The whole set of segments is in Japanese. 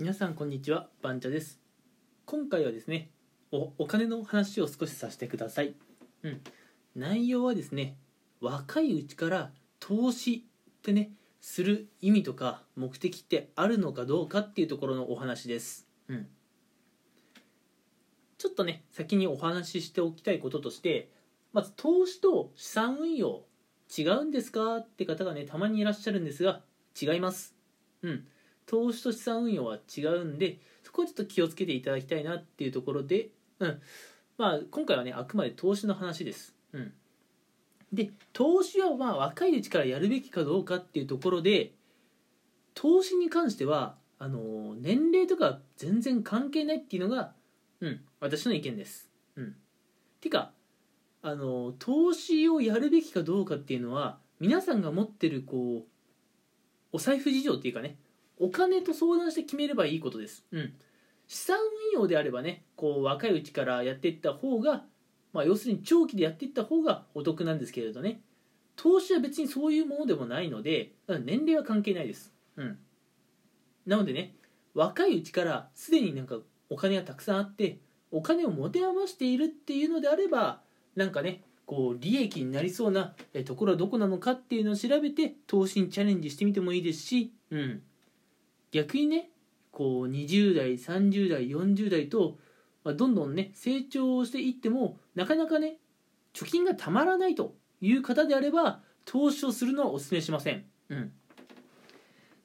皆さんこんにちはバンチャです。今回はですねおお金の話を少しさせてください、うん、内容はですね若いうちから投資ってねする意味とか目的ってあるのかどうかっていうところのお話です、うん、ちょっとね先にお話ししておきたいこととしてまず投資と資産運用違うんですかって方がねたまにいらっしゃるんですが違います。うん。投資と資産運用は違うんでそこはちょっと気をつけていただきたいなっていうところで、うん。まあ、今回はねあくまで投資の話です、うん、で投資はまあ若いうちからやるべきかどうかっていうところで投資に関してはあの年齢とか全然関係ないっていうのが、うん、私の意見です、うん、てかあの投資をやるべきかどうかっていうのは皆さんが持ってるこうお財布事情っていうかねお金と相談して決めればいいことです。うん。資産運用であればね、こう若いうちからやっていった方が、まあ要するに長期でやっていった方がお得なんですけれどね、投資は別にそういうものでもないので、年齢は関係ないです。うん。なのでね、若いうちからすでになんかお金がたくさんあって、お金を持て余しているっていうのであれば、なんかね、こう利益になりそうなところはどこなのかっていうのを調べて投資にチャレンジしてみてもいいですし、うん、逆にねこう20代30代40代と、まあ、どんどんね成長していってもなかなかね貯金がたまらないという方であれば投資をするのはお勧めしません。うん、っ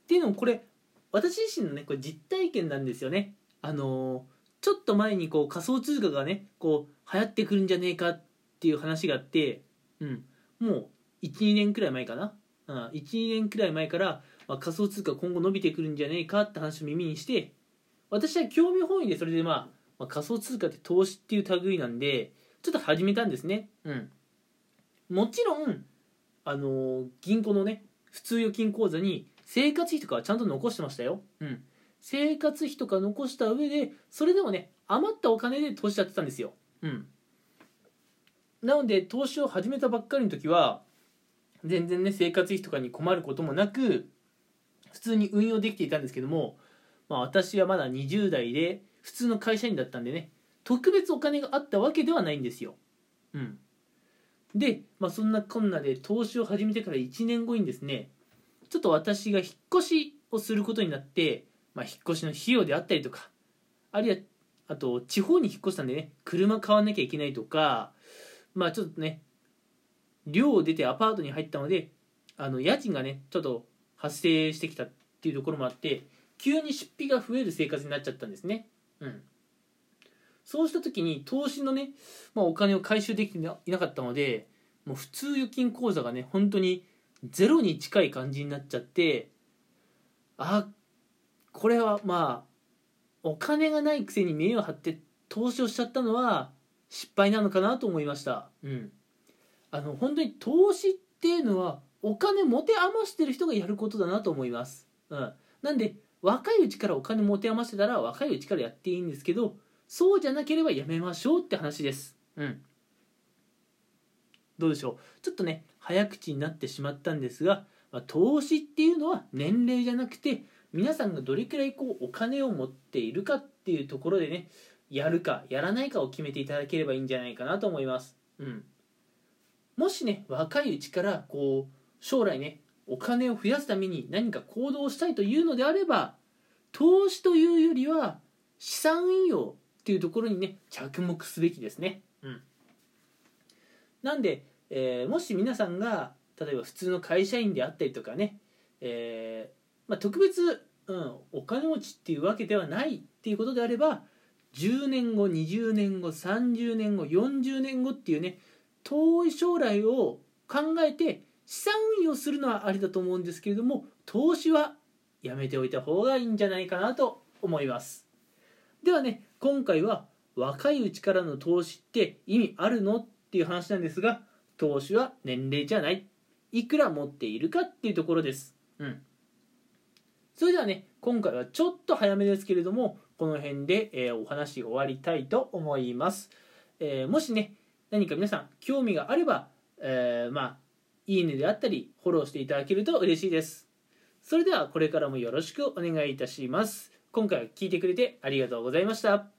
ていうのもこれ私自身のねこれ実体験なんですよね。あのー、ちょっと前にこう仮想通貨がねこう流行ってくるんじゃねえかっていう話があって、うん、もう12年くらい前かな、うん、12年くらい前からまあ、仮想通貨今後伸びてくるんじゃねえかって話を耳にして私は興味本位でそれで、まあ、まあ仮想通貨って投資っていう類なんでちょっと始めたんですね。うん。もちろんあのー、銀行のね普通預金口座に生活費とかはちゃんと残してましたよ。うん。生活費とか残した上でそれでもね余ったお金で投資やってたんですよ。うん。なので投資を始めたばっかりの時は全然ね生活費とかに困ることもなく普通に運用できていたんですけども、まあ、私はまだ20代で普通の会社員だったんでね特別お金があったわけではないんですよ。うん、で、まあ、そんなこんなで投資を始めてから1年後にですねちょっと私が引っ越しをすることになって、まあ、引っ越しの費用であったりとかあるいはあと地方に引っ越したんでね車買わなきゃいけないとかまあちょっとね寮を出てアパートに入ったのであの家賃がねちょっと発生してきたっていうところもあって急に出費が増える生活になっちゃったんですね。うん、そうした時に投資のね、まあ、お金を回収できていなかったのでもう普通預金口座がね本当にゼロに近い感じになっちゃってあこれはまあお金がないくせに目を張って投資をしちゃったのは失敗なのかなと思いました。うん、あの本当に投資っていうのはお金持て余してる人がやることだなと思います。うん、なんで若いうちからお金持て余してたら若いうちからやっていいんですけどそうじゃなければやめましょうって話です。うん、どうでしょう？ちょっとね早口になってしまったんですが、まあ、投資っていうのは年齢じゃなくて皆さんがどれくらいこうお金を持っているかっていうところでねやるかやらないかを決めていただければいいんじゃないかなと思います。うん、もしね若いうちからこう将来ねお金を増やすために何か行動したいというのであれば投資というよりは資産運用っていうところにね着目すべきですね。うん、なんで、えー、もし皆さんが例えば普通の会社員であったりとかね、えーまあ、特別、うん、お金持ちっていうわけではないっていうことであれば10年後20年後30年後40年後っていうね遠い将来を考えて資産運用するのはありだと思うんですけれども投資はやめておいた方がいいんじゃないかなと思います。ではね今回は若いうちからの投資って意味あるのっていう話なんですが投資は年齢じゃないいくら持っているかっていうところです。うん。それではね今回はちょっと早めですけれどもこの辺で、えー、お話終わりたいと思います、えー、もしね何か皆さん興味があれば、えー、まあいいねであったりフォローしていただけると嬉しいです。それではこれからもよろしくお願いいたします。今回は聞いてくれてありがとうございました。